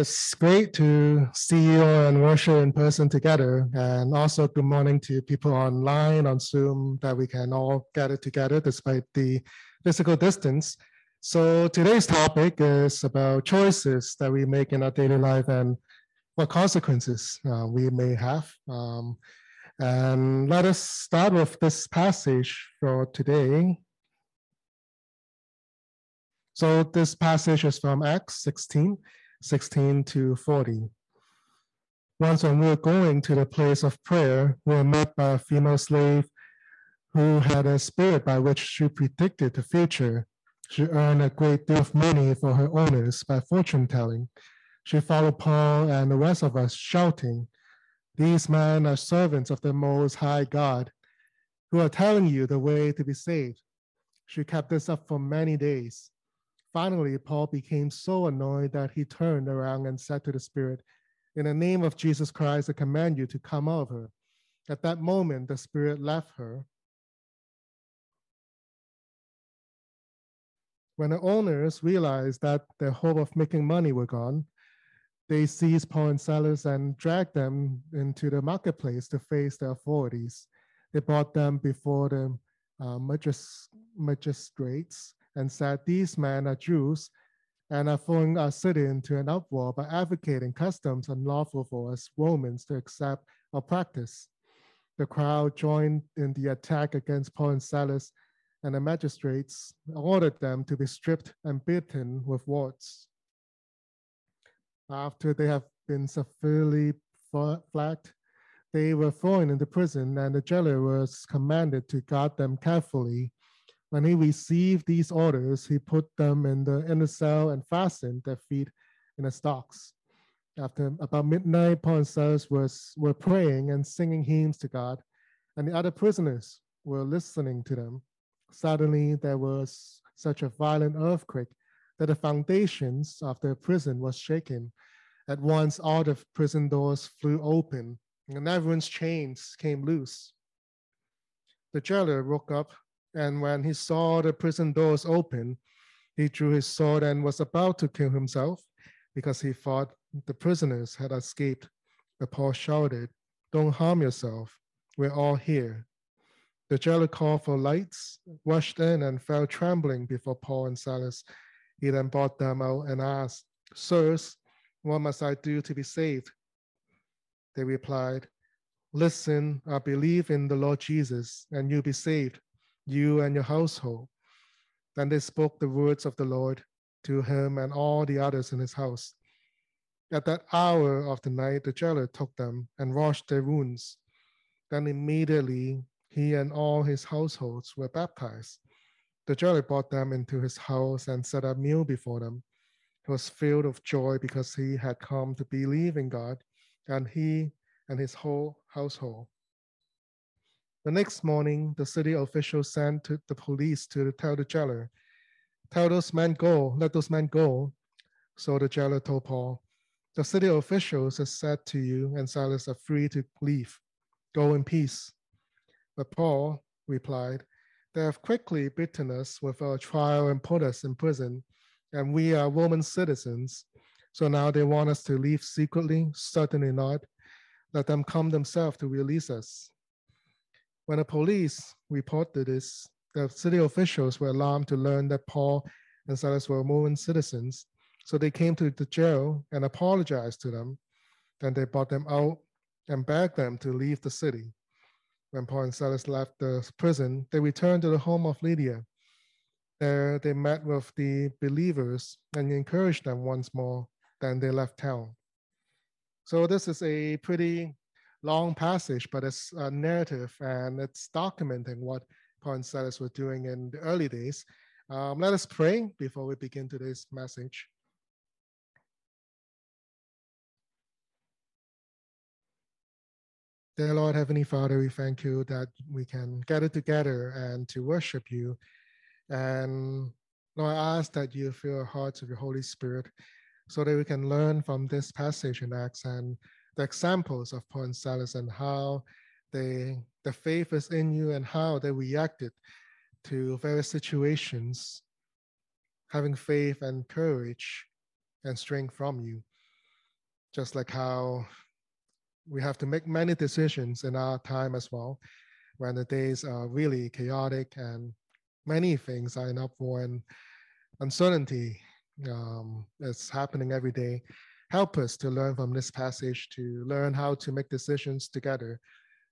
it's great to see you and worship in person together. And also, good morning to people online on Zoom that we can all gather together despite the physical distance. So, today's topic is about choices that we make in our daily life and what consequences uh, we may have. Um, and let us start with this passage for today. So, this passage is from Acts 16 16 to 40. Once when we were going to the place of prayer, we were met by a female slave who had a spirit by which she predicted the future. She earned a great deal of money for her owners by fortune telling. She followed Paul and the rest of us, shouting, These men are servants of the Most High God, who are telling you the way to be saved. She kept this up for many days. Finally, Paul became so annoyed that he turned around and said to the Spirit, In the name of Jesus Christ, I command you to come out of her. At that moment, the Spirit left her. When the owners realized that their hope of making money were gone, they seized Paul and Silas and dragged them into the marketplace to face the authorities. They brought them before the uh, magistrates and said, These men are Jews and are throwing our city into an uproar by advocating customs unlawful for us Romans to accept or practice. The crowd joined in the attack against Paul and Silas, and the magistrates ordered them to be stripped and beaten with rods. After they have been severely flogged, they were thrown into prison, and the jailer was commanded to guard them carefully when he received these orders, he put them in the inner cell and fastened their feet in the stocks. After about midnight, Paul and Silas was, were praying and singing hymns to God, and the other prisoners were listening to them. Suddenly, there was such a violent earthquake that the foundations of the prison was shaken. At once, all the prison doors flew open, and everyone's chains came loose. The jailer woke up and when he saw the prison doors open, he drew his sword and was about to kill himself because he thought the prisoners had escaped. But Paul shouted, Don't harm yourself. We're all here. The jailer called for lights, rushed in, and fell trembling before Paul and Silas. He then brought them out and asked, Sirs, what must I do to be saved? They replied, Listen, I believe in the Lord Jesus, and you'll be saved you and your household. Then they spoke the words of the Lord to him and all the others in his house. At that hour of the night, the jailer took them and washed their wounds. Then immediately he and all his households were baptized. The jailer brought them into his house and set a meal before them. He was filled with joy because he had come to believe in God, and he and his whole household. The next morning, the city officials sent to the police to tell the jailer, Tell those men go, let those men go. So the jailer told Paul, The city officials have said to you and Silas are free to leave. Go in peace. But Paul replied, They have quickly beaten us with a trial and put us in prison, and we are Roman citizens. So now they want us to leave secretly? Certainly not. Let them come themselves to release us. When the police reported this, the city officials were alarmed to learn that Paul and Silas were Roman citizens. So they came to the jail and apologized to them. Then they brought them out and begged them to leave the city. When Paul and Silas left the prison, they returned to the home of Lydia. There they met with the believers and encouraged them once more. Then they left town. So this is a pretty long passage, but it's a narrative and it's documenting what Silas were doing in the early days. Um, let us pray before we begin today's message. Dear Lord, Heavenly Father, we thank you that we can gather together and to worship you. And Lord, I ask that you fill our hearts with your Holy Spirit so that we can learn from this passage in Acts and the examples of Paul and Silas and how they the faith is in you and how they reacted to various situations, having faith and courage and strength from you. just like how we have to make many decisions in our time as well, when the days are really chaotic and many things are in uproar and uncertainty um, is happening every day. Help us to learn from this passage to learn how to make decisions together,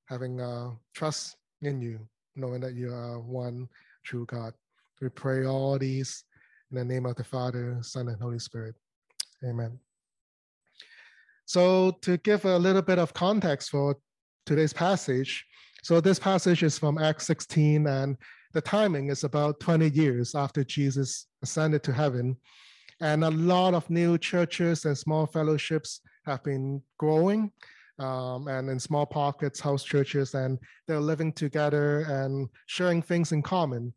having uh, trust in you, knowing that you are one true God. We pray all these in the name of the Father, Son, and Holy Spirit. Amen. So, to give a little bit of context for today's passage, so this passage is from Acts 16, and the timing is about 20 years after Jesus ascended to heaven. And a lot of new churches and small fellowships have been growing. Um, and in small pockets, house churches, and they're living together and sharing things in common.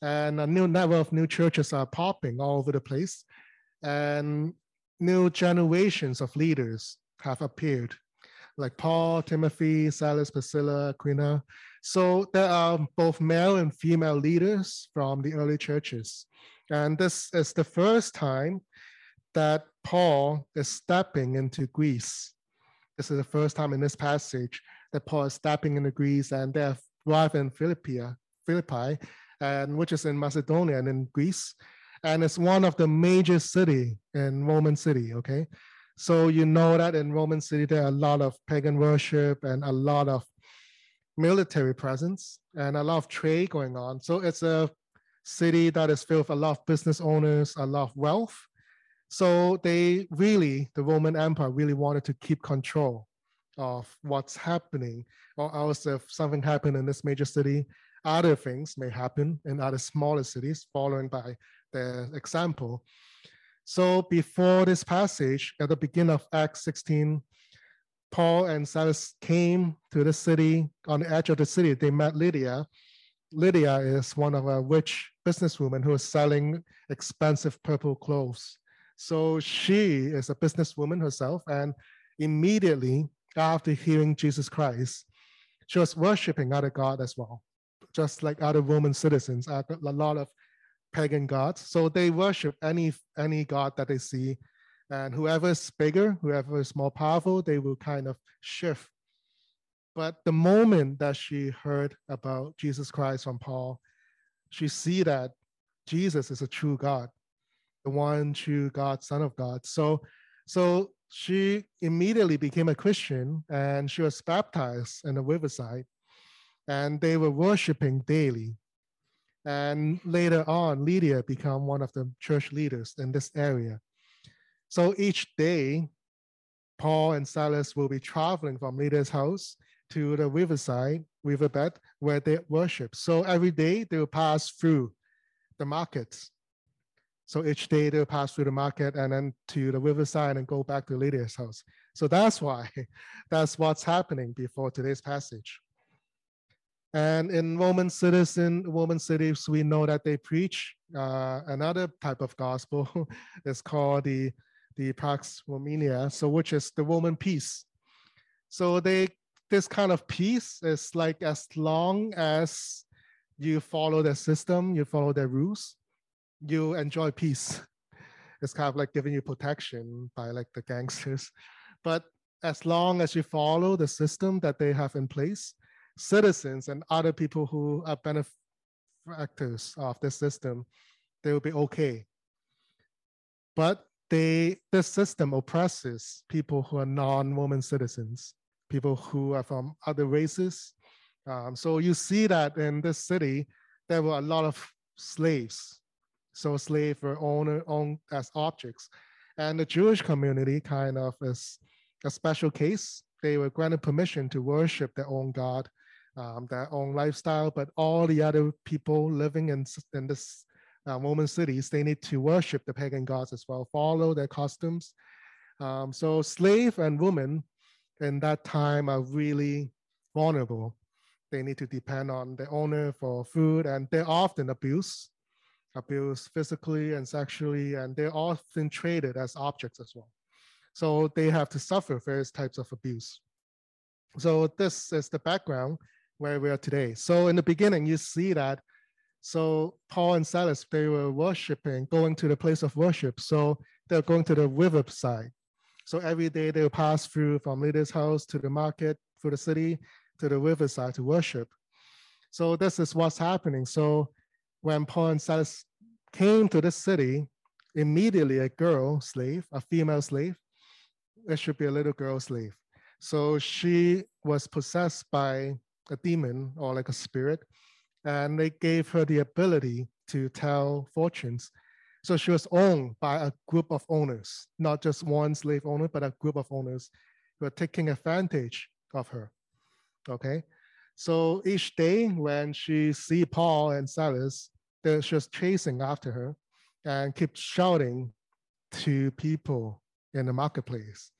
And a new network of new churches are popping all over the place. And new generations of leaders have appeared, like Paul, Timothy, Silas, Priscilla, Aquila. So there are both male and female leaders from the early churches. And this is the first time that Paul is stepping into Greece. This is the first time in this passage that Paul is stepping into Greece and they're arrived in Philippi, Philippi, and which is in Macedonia and in Greece. And it's one of the major city in Roman city, okay? So you know that in Roman city, there are a lot of pagan worship and a lot of military presence and a lot of trade going on. So it's a city that is filled with a lot of business owners, a lot of wealth. So they really, the Roman Empire really wanted to keep control of what's happening, or else if something happened in this major city, other things may happen in other smaller cities, following by the example. So before this passage, at the beginning of Acts 16, Paul and Silas came to the city. On the edge of the city, they met Lydia. Lydia is one of a rich businesswoman who is selling expensive purple clothes. So she is a businesswoman herself, and immediately after hearing Jesus Christ, she was worshiping other God as well, just like other Roman citizens, uh, a lot of pagan gods. So they worship any any god that they see and whoever is bigger, whoever is more powerful, they will kind of shift. But the moment that she heard about Jesus Christ from Paul, she see that Jesus is a true God, the one true God, Son of God. So, so she immediately became a Christian and she was baptized in the riverside. And they were worshiping daily. And later on, Lydia became one of the church leaders in this area. So each day, Paul and Silas will be traveling from Lydia's house to the riverside, riverbed, where they worship. So every day they will pass through the markets. So each day they'll pass through the market and then to the riverside and go back to Lydia's house. So that's why, that's what's happening before today's passage. And in Roman citizen, Roman cities, we know that they preach uh, another type of gospel. it's called the the Pax Romana, so which is the Roman peace. So they this kind of peace is like as long as you follow the system, you follow the rules, you enjoy peace. It's kind of like giving you protection by like the gangsters. But as long as you follow the system that they have in place, citizens and other people who are benefactors of the system, they will be okay. But they this system oppresses people who are non-Roman citizens, people who are from other races. Um, so you see that in this city, there were a lot of slaves. So slaves were owned, owned as objects. And the Jewish community kind of is a special case. They were granted permission to worship their own God, um, their own lifestyle, but all the other people living in, in this uh, Roman cities, they need to worship the pagan gods as well, follow their customs. Um, so slave and women in that time are really vulnerable. They need to depend on the owner for food and they're often abused, abused physically and sexually, and they're often traded as objects as well. So they have to suffer various types of abuse. So this is the background where we are today. So in the beginning, you see that so Paul and Silas, they were worshiping, going to the place of worship. So they're going to the riverside. So every day they will pass through from Lydia's house to the market, through the city, to the riverside to worship. So this is what's happening. So when Paul and Silas came to the city, immediately a girl slave, a female slave, it should be a little girl slave. So she was possessed by a demon or like a spirit, and they gave her the ability to tell fortunes. So she was owned by a group of owners, not just one slave owner, but a group of owners who are taking advantage of her. Okay. So each day when she see Paul and Silas, they're just chasing after her and keep shouting to people in the marketplace.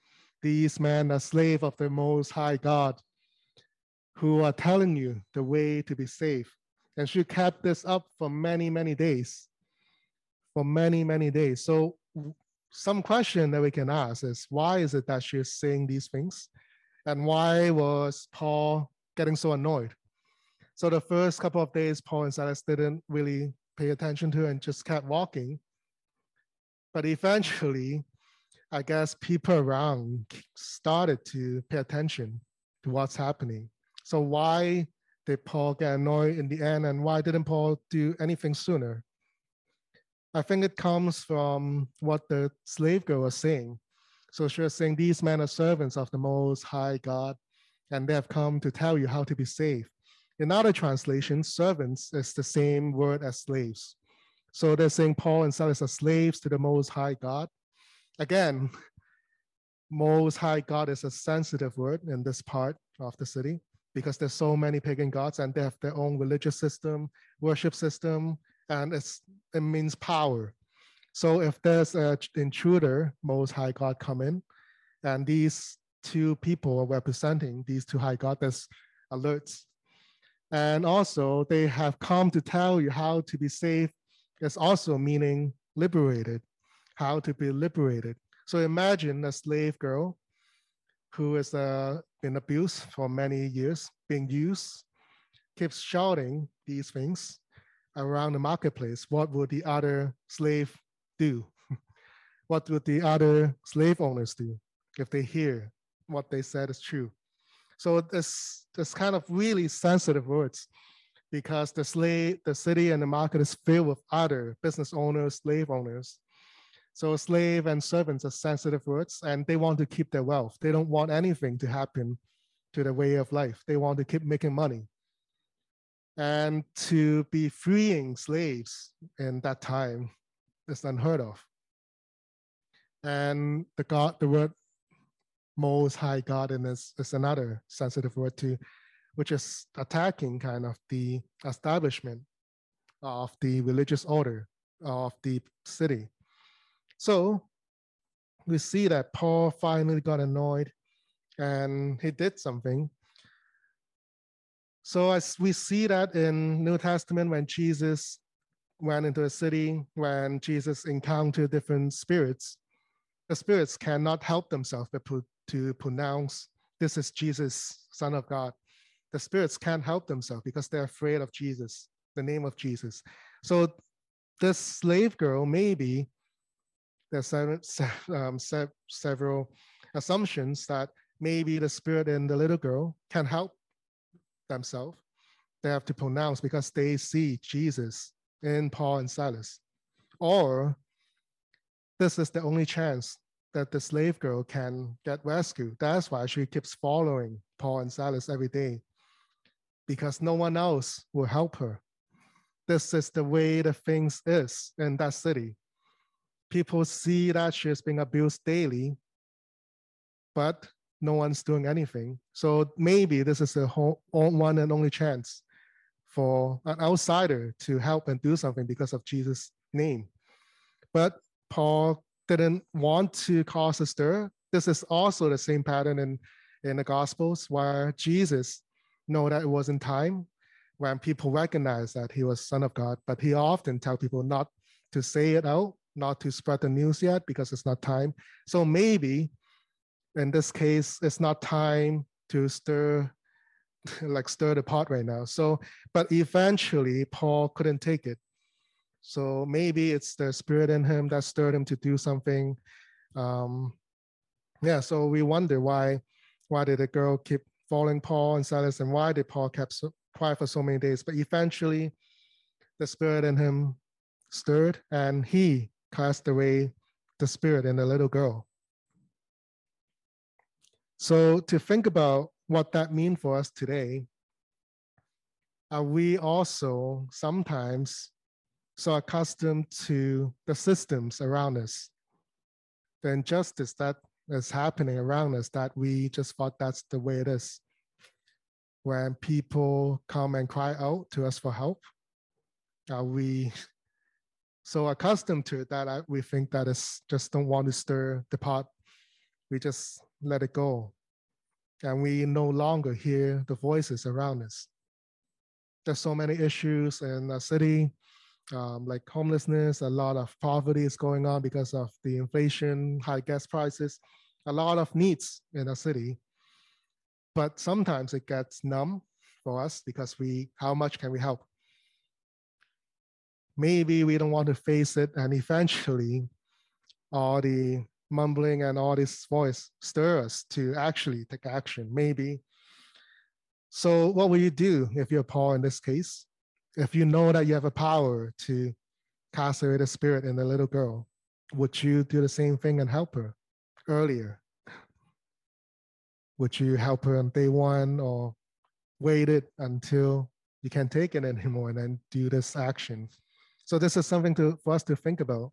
These men are slave of the most high God who are telling you the way to be safe. And she kept this up for many, many days. For many, many days. So some question that we can ask is why is it that she's saying these things? And why was Paul getting so annoyed? So the first couple of days, Paul and Silas didn't really pay attention to and just kept walking. But eventually, I guess people around started to pay attention to what's happening. So why did Paul get annoyed in the end and why didn't Paul do anything sooner? I think it comes from what the slave girl was saying. So she was saying, These men are servants of the Most High God, and they have come to tell you how to be saved. In other translations, servants is the same word as slaves. So they're saying Paul and Silas are slaves to the Most High God. Again, Most High God is a sensitive word in this part of the city because there's so many pagan gods and they have their own religious system, worship system, and it means power. So if there's an intruder, most high God come in, and these two people are representing these two high goddess alerts. And also they have come to tell you how to be safe. It's also meaning liberated, how to be liberated. So imagine a slave girl who is uh, been abused for many years, being used, keeps shouting these things around the marketplace, what would the other slave do? what would the other slave owners do if they hear what they said is true? So this this kind of really sensitive words because the slave, the city and the market is filled with other business owners, slave owners so slave and servants are sensitive words and they want to keep their wealth. They don't want anything to happen to their way of life. They want to keep making money. And to be freeing slaves in that time is unheard of. And the God, the word most high God in this is another sensitive word too, which is attacking kind of the establishment of the religious order of the city. So we see that Paul finally got annoyed and he did something. So as we see that in New Testament when Jesus went into a city, when Jesus encountered different spirits, the spirits cannot help themselves but to pronounce this is Jesus, Son of God. The spirits can't help themselves because they're afraid of Jesus, the name of Jesus. So this slave girl maybe there's um, several assumptions that maybe the spirit in the little girl can help themselves. They have to pronounce because they see Jesus in Paul and Silas. Or this is the only chance that the slave girl can get rescued. That's why she keeps following Paul and Silas every day because no one else will help her. This is the way the things is in that city people see that she's being abused daily, but no one's doing anything. So maybe this is the whole, one and only chance for an outsider to help and do something because of Jesus' name. But Paul didn't want to cause a stir. This is also the same pattern in, in the Gospels where Jesus know that it wasn't time when people recognize that he was Son of God, but he often tell people not to say it out not to spread the news yet because it's not time. So maybe in this case, it's not time to stir, like stir the pot right now. So, but eventually Paul couldn't take it. So maybe it's the spirit in him that stirred him to do something. Um, yeah, so we wonder why why did the girl keep following Paul and Silas, and why did Paul kept so, for so many days? But eventually, the spirit in him stirred, and he cast away the spirit in the little girl. So to think about what that means for us today, are we also sometimes so accustomed to the systems around us, the injustice that is happening around us that we just thought that's the way it is. When people come and cry out to us for help, are we so accustomed to it that we think that is just don't want to stir the pot. We just let it go. And we no longer hear the voices around us. There's so many issues in the city, um, like homelessness, a lot of poverty is going on because of the inflation, high gas prices, a lot of needs in the city. But sometimes it gets numb for us because we, how much can we help? Maybe we don't want to face it, and eventually, all the mumbling and all this voice stir us to actually take action. Maybe. So, what will you do if you're Paul in this case? if you know that you have a power to cast away the spirit in the little girl, would you do the same thing and help her earlier? Would you help her on day one or wait it until you can't take it anymore and then do this action? So this is something to, for us to think about.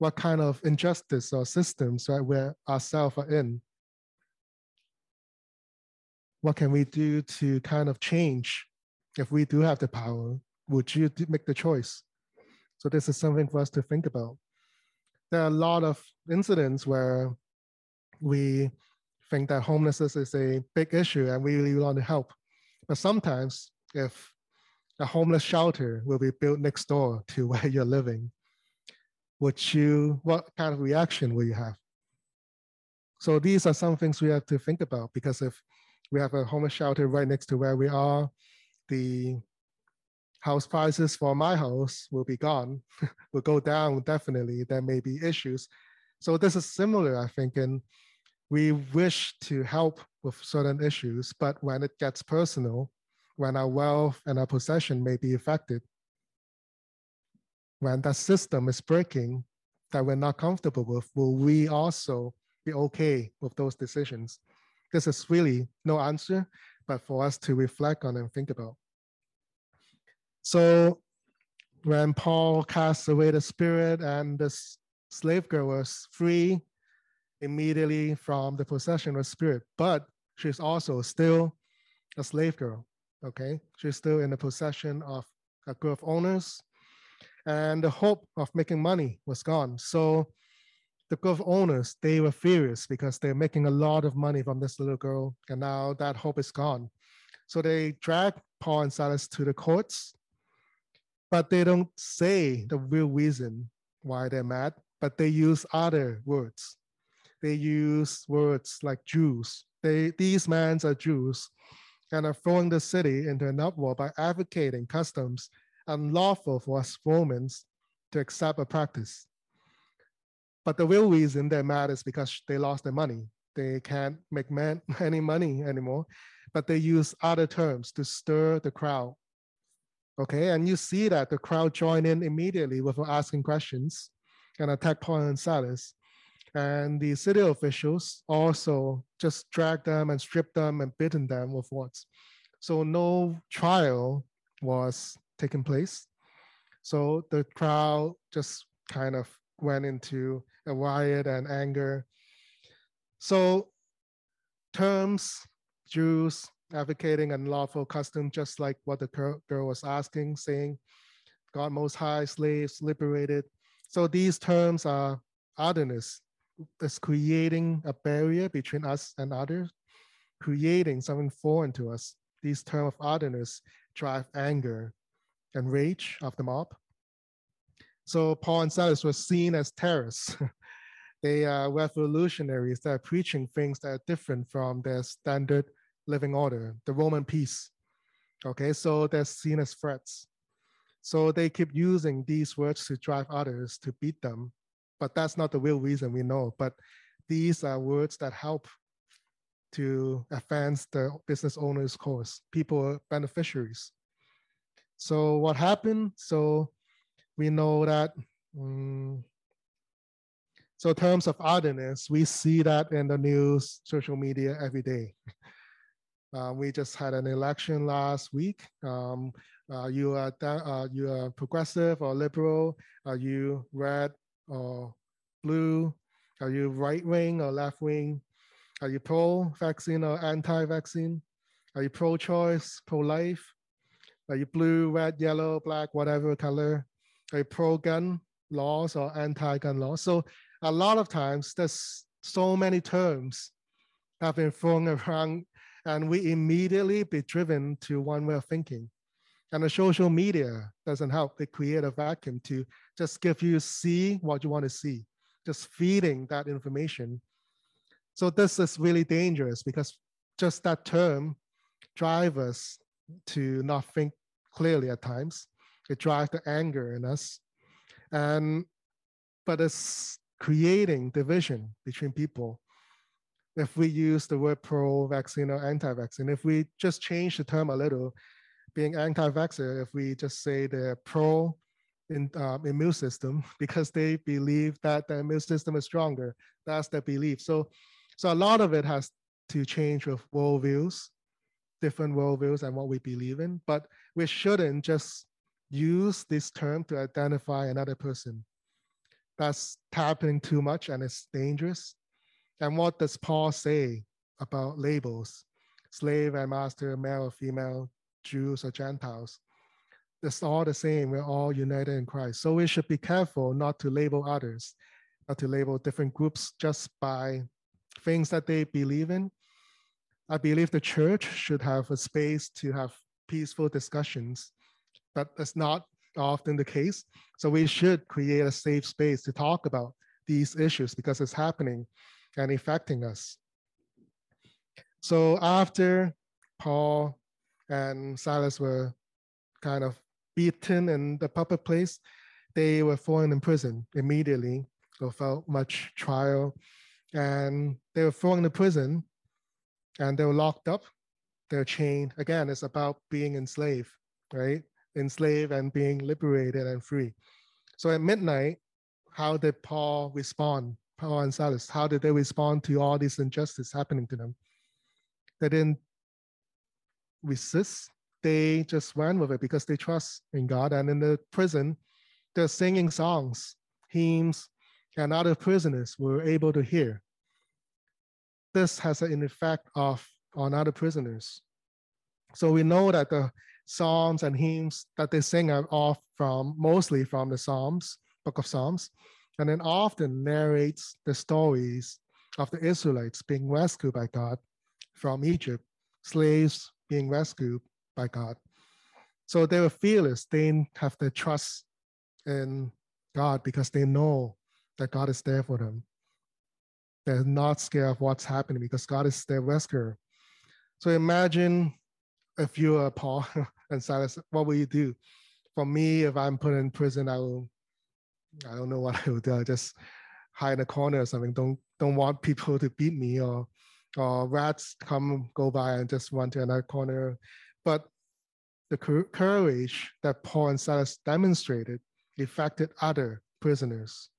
What kind of injustice or systems right where ourselves are in? What can we do to kind of change if we do have the power would you make the choice? So this is something for us to think about. There are a lot of incidents where we think that homelessness is a big issue and we really want to help. But sometimes if a homeless shelter will be built next door to where you're living, would you, what kind of reaction will you have? So these are some things we have to think about because if we have a homeless shelter right next to where we are, the house prices for my house will be gone, will go down definitely. There may be issues. So this is similar, I think, and we wish to help with certain issues, but when it gets personal, when our wealth and our possession may be affected, when that system is breaking that we're not comfortable with, will we also be okay with those decisions? This is really no answer, but for us to reflect on and think about. So when Paul cast away the spirit and the slave girl was free immediately from the possession of spirit, but she's also still a slave girl. Okay, she's still in the possession of a group of owners, and the hope of making money was gone. So the of owners they were furious because they're making a lot of money from this little girl, and now that hope is gone. So they dragged Paul and Silas to the courts but they don't say the real reason why they're mad, but they use other words. They use words like Jews. They, these men are Jews and are throwing the city into an uproar by advocating customs unlawful for us Romans to accept a practice. But the real reason they're mad is because they lost their money. They can't make man, any money anymore, but they use other terms to stir the crowd Okay, and you see that the crowd join in immediately with asking questions and attack Paul and Silas. And the city officials also just dragged them and stripped them and beaten them with words. So no trial was taking place. So the crowd just kind of went into a riot and anger. So terms, Jews, advocating unlawful custom, just like what the girl was asking, saying, God most high, slaves liberated. So these terms are otherness. It's creating a barrier between us and others, creating something foreign to us. These terms of otherness drive anger and rage of the mob. So Paul and Silas were seen as terrorists. they are revolutionaries that are preaching things that are different from their standard living order, the Roman peace. Okay, so they're seen as threats. So they keep using these words to drive others to beat them, but that's not the real reason we know. But these are words that help to advance the business owner's cause. People beneficiaries. So what happened? So we know that um, so terms of otherness, we see that in the news, social media every day. Uh, we just had an election last week. Um, uh, you are uh, you are progressive or liberal? Are you red or blue? Are you right wing or left wing? Are you pro-vaccine or anti-vaccine? Are you pro-choice, pro-life? Are you blue, red, yellow, black, whatever color? You pro-gun laws or anti-gun laws? So a lot of times there's so many terms have been thrown around and we immediately be driven to one way of thinking. And the social media doesn't help. They create a vacuum to just give you see what you want to see, just feeding that information. So this is really dangerous because just that term drives us to not think clearly at times. It drives the anger in us. And but it's creating division between people. If we use the word pro-vaccine or anti-vaccine, if we just change the term a little, being anti-vaxxer, if we just say they're pro in, uh, immune system because they believe that the immune system is stronger. That's their belief. So, so a lot of it has to change with worldviews, different worldviews and what we believe in. But we shouldn't just use this term to identify another person that's happening too much and it's dangerous. And what does Paul say about labels? Slave and master, male or female, Jews or Gentiles. It's all the same. We're all united in Christ. So we should be careful not to label others, not to label different groups just by things that they believe in. I believe the church should have a space to have peaceful discussions, but that's not often the case. So we should create a safe space to talk about these issues because it's happening and affecting us. So after Paul and Silas were kind of beaten in the public place, they were thrown in prison immediately without much trial. And they were thrown in prison and they were locked up. They're chained. Again, it's about being enslaved, right? enslaved and being liberated and free. So at midnight, how did Paul respond? Paul and Silas, how did they respond to all this injustice happening to them? They didn't resist. They just went with it because they trust in God. And in the prison, they're singing songs, hymns, and other prisoners were able to hear. This has an effect of on other prisoners. So we know that the psalms and hymns that they sing are from mostly from the Psalms, Book of Psalms, and then often narrates the stories of the Israelites being rescued by God from Egypt, slaves being rescued by God. So they were fearless. They have the trust in God because they know that God is there for them. They're not scared of what's happening because God is their rescuer. So imagine if you are Paul and Silas, what will you do? For me, if I'm put in prison, I will, I don't know what I will do. I'll just hide in a corner or something. Don't don't want people to beat me or or rats come go by and just run to another corner. But the courage that Paul and Silas demonstrated affected other prisoners.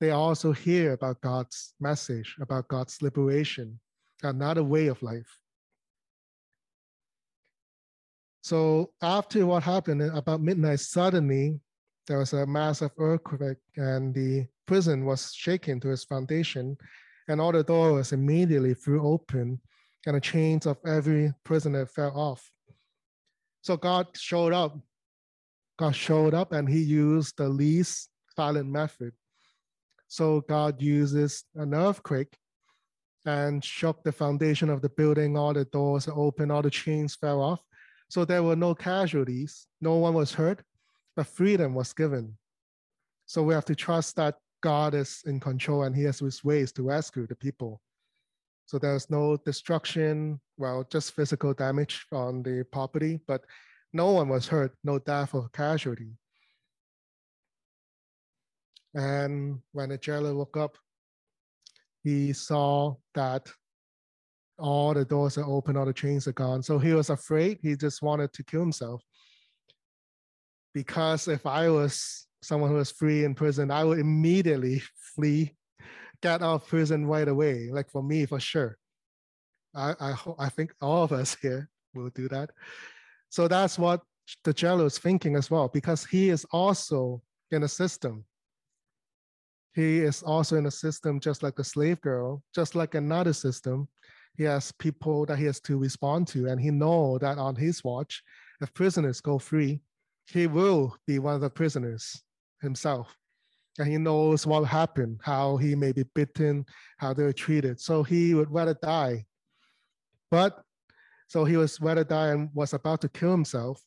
They also hear about God's message, about God's liberation, uh, another way of life. So after what happened uh, about midnight, suddenly there was a massive earthquake and the prison was shaken to its foundation and all the doors immediately flew open and the chains of every prisoner fell off. So God showed up. God showed up and he used the least violent method. So God uses an earthquake and shook the foundation of the building, all the doors open, all the chains fell off. So there were no casualties, no one was hurt, but freedom was given. So we have to trust that God is in control and he has his ways to rescue the people. So there's no destruction, well, just physical damage on the property, but no one was hurt, no death or casualty. And when the jailer woke up, he saw that all the doors are open, all the chains are gone. So he was afraid. He just wanted to kill himself. Because if I was someone who was free in prison, I would immediately flee, get out of prison right away. Like for me, for sure. I I, I think all of us here will do that. So that's what the jailer is thinking as well, because he is also in a system. He is also in a system just like the slave girl, just like another system. He has people that he has to respond to, and he know that on his watch, if prisoners go free, he will be one of the prisoners himself. And he knows what happened, how he may be bitten, how they're treated. So he would rather die. But so he was rather die and was about to kill himself.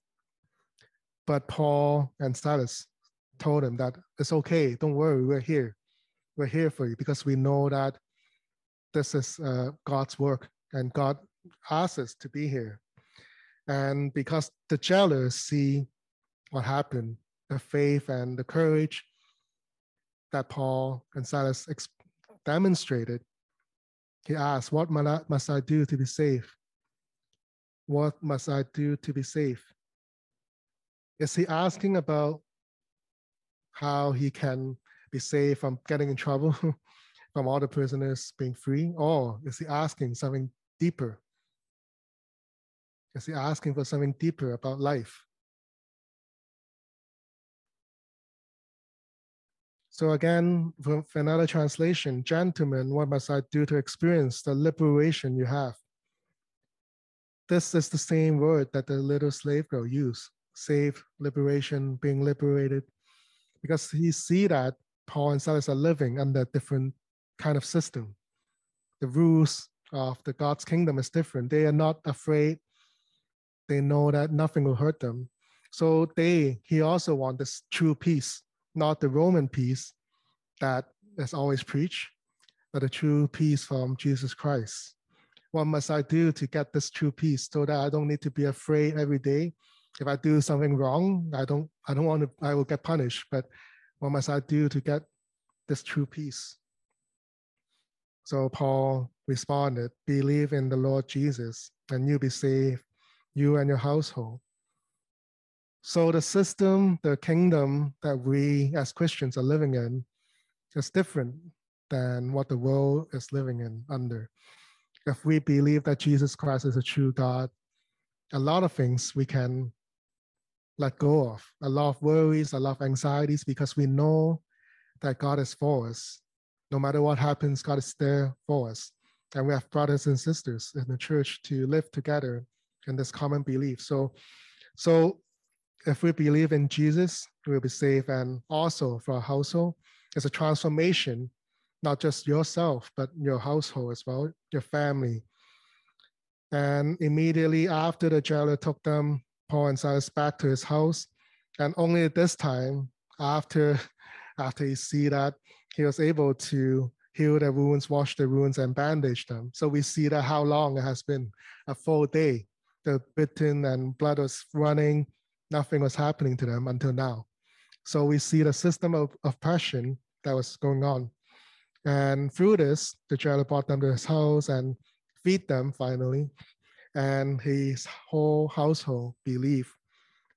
But Paul and Silas told him that it's okay, don't worry, we're here. We're here for you because we know that this is uh, God's work and God asked us to be here. And because the jailers see what happened, the faith and the courage that Paul and Silas ex- demonstrated, he asked, What must I do to be safe? What must I do to be safe? Is he asking about how he can be safe from getting in trouble, from all the prisoners being free? Or is he asking something deeper? Is he asking for something deeper about life? So again, for, another translation, gentlemen, what must I do to experience the liberation you have? This is the same word that the little slave girl used, save, liberation, being liberated, because he see that Paul and Silas are living under different kind of system. The rules of the God's kingdom is different. They are not afraid. They know that nothing will hurt them. So they, he also want this true peace not the Roman peace that is always preached, but the true peace from Jesus Christ. What must I do to get this true peace so that I don't need to be afraid every day? If I do something wrong, I don't I don't want to I will get punished, but what must I do to get this true peace? So Paul responded, believe in the Lord Jesus and you'll be saved, you and your household. So the system, the kingdom that we as Christians are living in is different than what the world is living in under. If we believe that Jesus Christ is a true God, a lot of things we can let go of, a lot of worries, a lot of anxieties, because we know that God is for us. No matter what happens, God is there for us. And we have brothers and sisters in the church to live together in this common belief. So, so if we believe in Jesus, we'll be safe. And also for our household, it's a transformation, not just yourself, but your household as well, your family. And immediately after the jailer took them, Paul and Silas back to his house. And only this time, after after he see that, he was able to heal the wounds, wash the wounds, and bandage them. So we see that how long it has been, a full day. The bitten and blood was running, nothing was happening to them until now. So we see the system of oppression that was going on. And through this, the jailer brought them to his house and feed them finally. And his whole household believed.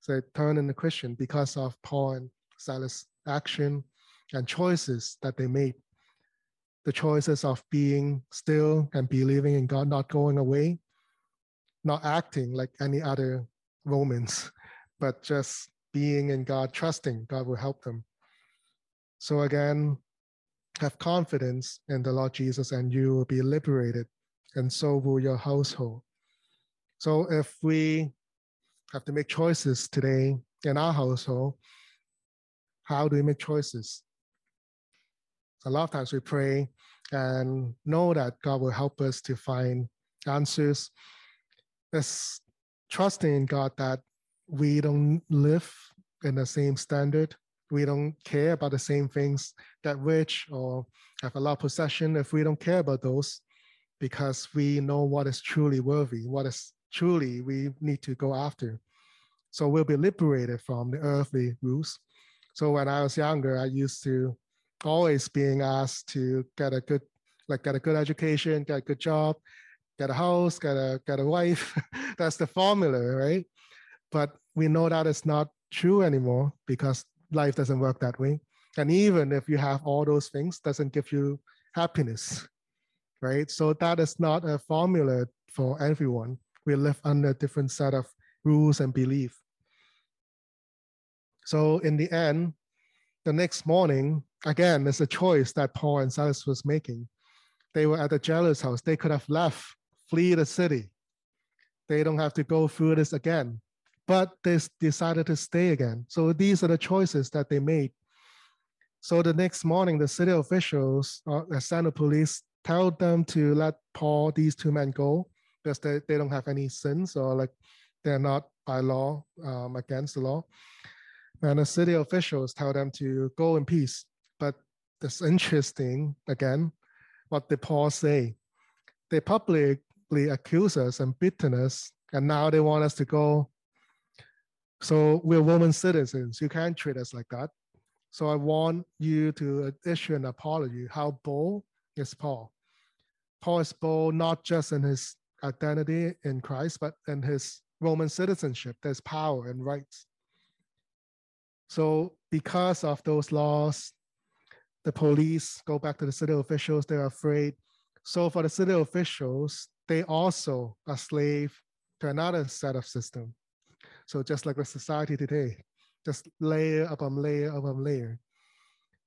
So turned into Christian because of Paul and Silas' action and choices that they made. The choices of being still and believing in God, not going away, not acting like any other Romans, but just being in God, trusting God will help them. So again, have confidence in the Lord Jesus and you will be liberated, and so will your household. So if we have to make choices today in our household, how do we make choices? A lot of times we pray and know that God will help us to find answers. It's trusting in God that we don't live in the same standard. We don't care about the same things that rich or have a lot of possession. If we don't care about those, because we know what is truly worthy, what is truly we need to go after. So we'll be liberated from the earthly rules. So when I was younger, I used to always being asked to get a good like get a good education, get a good job, get a house, get a get a wife. That's the formula, right? But we know that it's not true anymore because life doesn't work that way. And even if you have all those things, doesn't give you happiness, right? So that is not a formula for everyone. We live under a different set of rules and belief. So in the end, the next morning, again, it's a choice that Paul and Silas was making. They were at the jailer's house. They could have left, flee the city. They don't have to go through this again. But they decided to stay again. So these are the choices that they made. So the next morning, the city officials, uh, the Santa police, tell them to let Paul, these two men go because they, they don't have any sins or like they're not by law um, against the law. And the city officials tell them to go in peace. But it's interesting, again, what the Paul say. They publicly accuse us and beaten us, and now they want us to go. So we're Roman citizens. You can't treat us like that. So I want you to issue an apology. How bold is Paul? Paul is bold not just in his identity in Christ, but in his Roman citizenship. There's power and rights. So because of those laws, the police go back to the city officials, they're afraid. So for the city officials, they also are slave to another set of system. So just like the society today, just layer upon layer upon layer.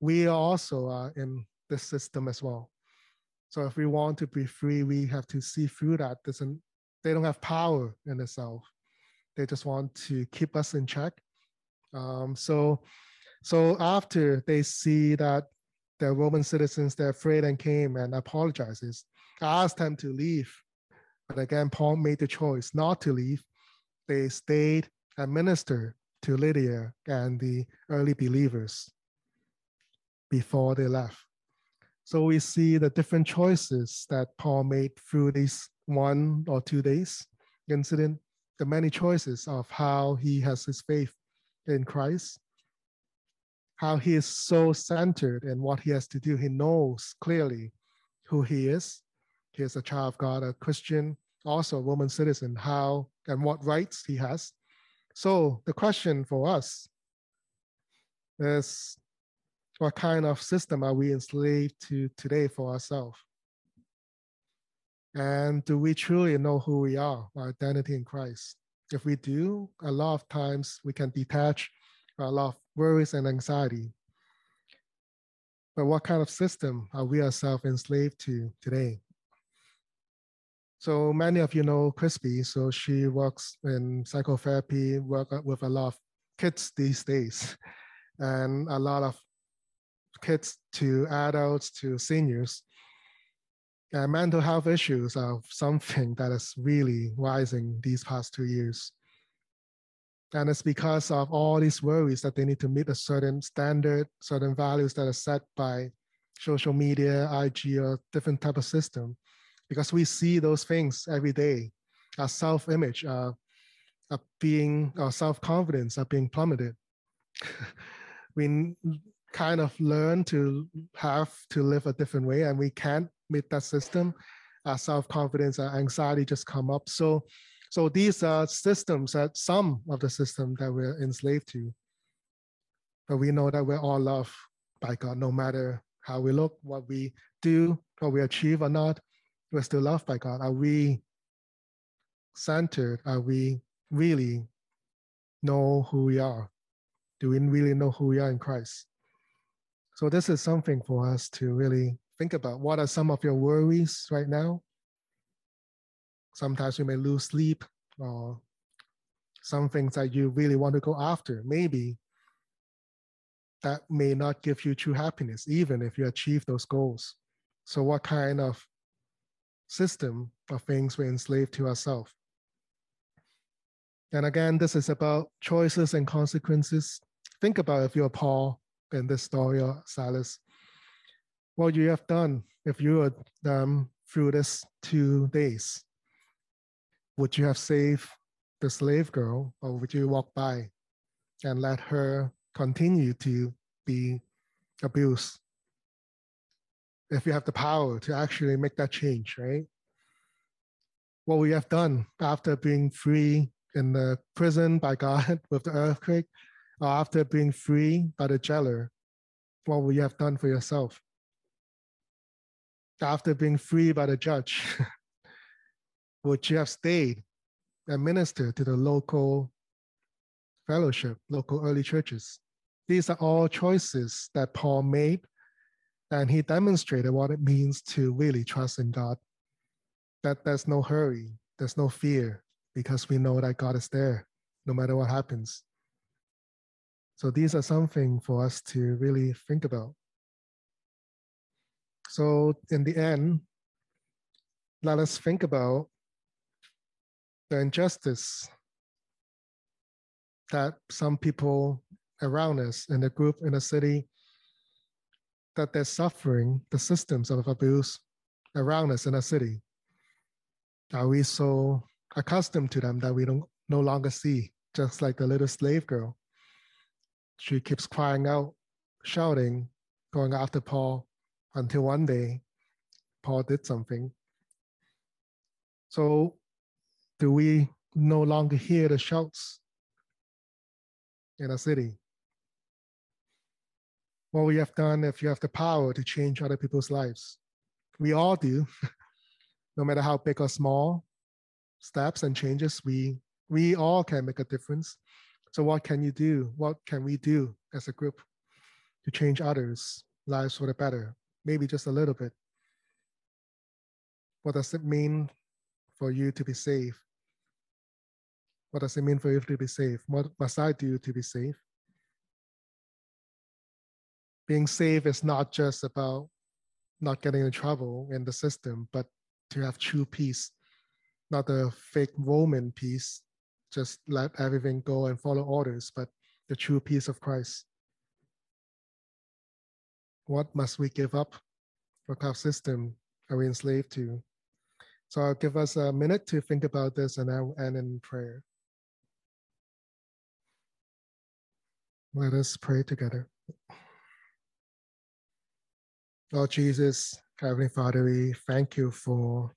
We also are in this system as well. So if we want to be free, we have to see through that. Doesn't they don't have power in itself. They just want to keep us in check um, so, so after they see that the Roman citizens, they're afraid and came and apologizes, asked them to leave. But again, Paul made the choice not to leave. They stayed and ministered to Lydia and the early believers before they left. So we see the different choices that Paul made through these one or two days incident, the many choices of how he has his faith in Christ, how he is so centered in what he has to do. He knows clearly who he is. He is a child of God, a Christian, also a Roman citizen, how and what rights he has. So the question for us is what kind of system are we enslaved to today for ourselves? And do we truly know who we are, our identity in Christ? If we do, a lot of times we can detach a lot of worries and anxiety. But what kind of system are we ourselves enslaved to today? So many of you know Crispy, so she works in psychotherapy, work with a lot of kids these days, and a lot of kids to adults to seniors. And mental health issues are something that is really rising these past two years. And it's because of all these worries that they need to meet a certain standard, certain values that are set by social media, IG, or different type of system. Because we see those things every day. Our self-image, uh, are being, our self-confidence are being plummeted. we kind of learn to have to live a different way and we can't meet that system, our self-confidence, our anxiety just come up. So, so these are systems that some of the system that we're enslaved to. But we know that we're all loved by God, no matter how we look, what we do, what we achieve or not, we're still loved by God. Are we centered? Are we really know who we are? Do we really know who we are in Christ? So this is something for us to really think about what are some of your worries right now? Sometimes you may lose sleep or some things that you really want to go after. Maybe that may not give you true happiness, even if you achieve those goals. So, what kind of system of things we enslave to ourselves? And again, this is about choices and consequences. Think about if you're Paul in this story Silas what you have done if you were um, through this two days? Would you have saved the slave girl or would you walk by and let her continue to be abused? if you have the power to actually make that change, right? What we have done after being free in the prison by God with the earthquake, Uh, after being free by the jailer, what would you have done for yourself. After being free by the judge, would you have stayed and ministered to the local fellowship, local early churches? These are all choices that Paul made, and he demonstrated what it means to really trust in God. That there's no hurry, there's no fear, because we know that God is there no matter what happens. So these are something for us to really think about. So in the end, let us think about the injustice that some people around us in the group in the city that they're suffering the systems of abuse around us in the city are we so accustomed to them that we don't no longer see just like the little slave girl she keeps crying out shouting going after paul until one day paul did something so do we no longer hear the shouts in a city? What we have done if you have the power to change other people's lives. We all do, no matter how big or small steps and changes, we we all can make a difference. So what can you do? What can we do as a group to change others' lives for the better? Maybe just a little bit. What does it mean for you to be safe? What does it mean for you to be safe? What must I do to be safe? Being safe is not just about not getting in trouble in the system, but to have true peace, not a fake Roman peace, just let everything go and follow orders, but the true peace of Christ. What must we give up? What kind of system are we enslaved to? So I'll give us a minute to think about this and I'll end in prayer. Let us pray together. Lord Jesus, Heavenly Father, we thank you for,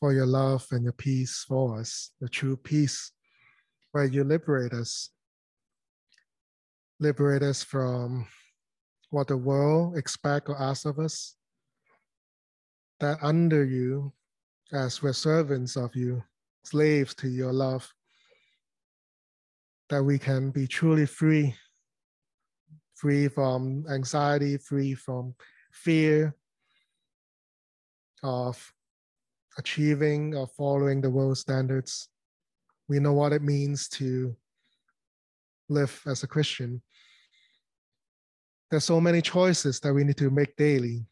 for your love and your peace for us, the true peace where you liberate us. Liberate us from what the world expects or asks of us. That under you, as we're servants of you, slaves to your love, that we can be truly free, free from anxiety, free from fear of achieving or following the world standards. We know what it means to live as a Christian. There's so many choices that we need to make daily.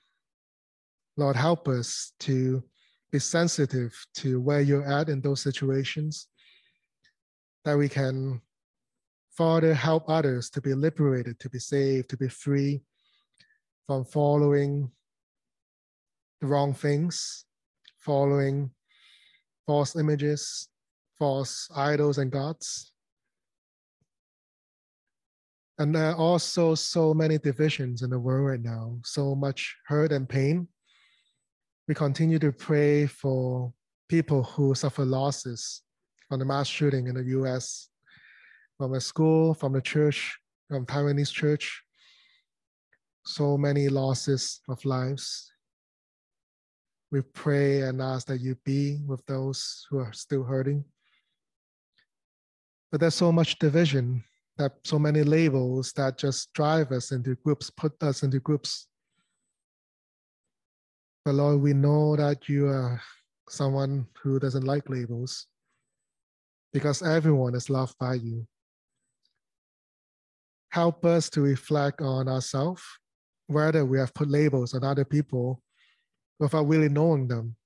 Lord, help us to be sensitive to where you're at in those situations, that we can further help others to be liberated, to be saved, to be free from following the wrong things, following false images, false idols and gods. And there are also so many divisions in the world right now, so much hurt and pain. We continue to pray for people who suffer losses from the mass shooting in the US from a school, from the church, from Taiwanese church. So many losses of lives. We pray and ask that you be with those who are still hurting. But there's so much division, that so many labels that just drive us into groups, put us into groups. But Lord, we know that you are someone who doesn't like labels because everyone is loved by you help us to reflect on ourselves, whether we have put labels on other people without really knowing them.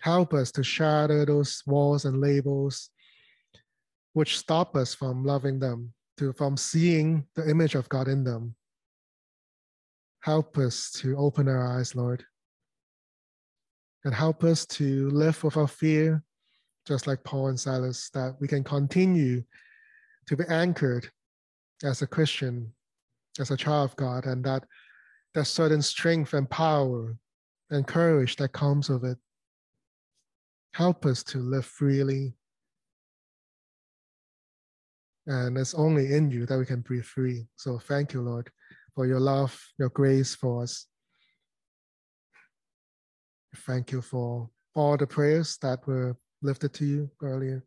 Help us to shatter those walls and labels which stop us from loving them, to from seeing the image of God in them. Help us to open our eyes, Lord. And help us to live without fear, just like Paul and Silas, that we can continue to be anchored as a Christian, as a child of God, and that There's certain strength and power and courage that comes of it. Help us to live freely. And it's only in you that we can breathe free. So thank you, Lord, for your love, your grace for us. Thank you for all the prayers that were lifted to you earlier.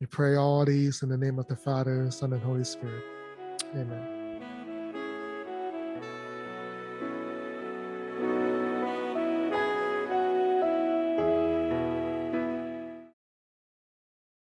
We pray all these in the name of the Father, Son, and Holy Spirit. Amen.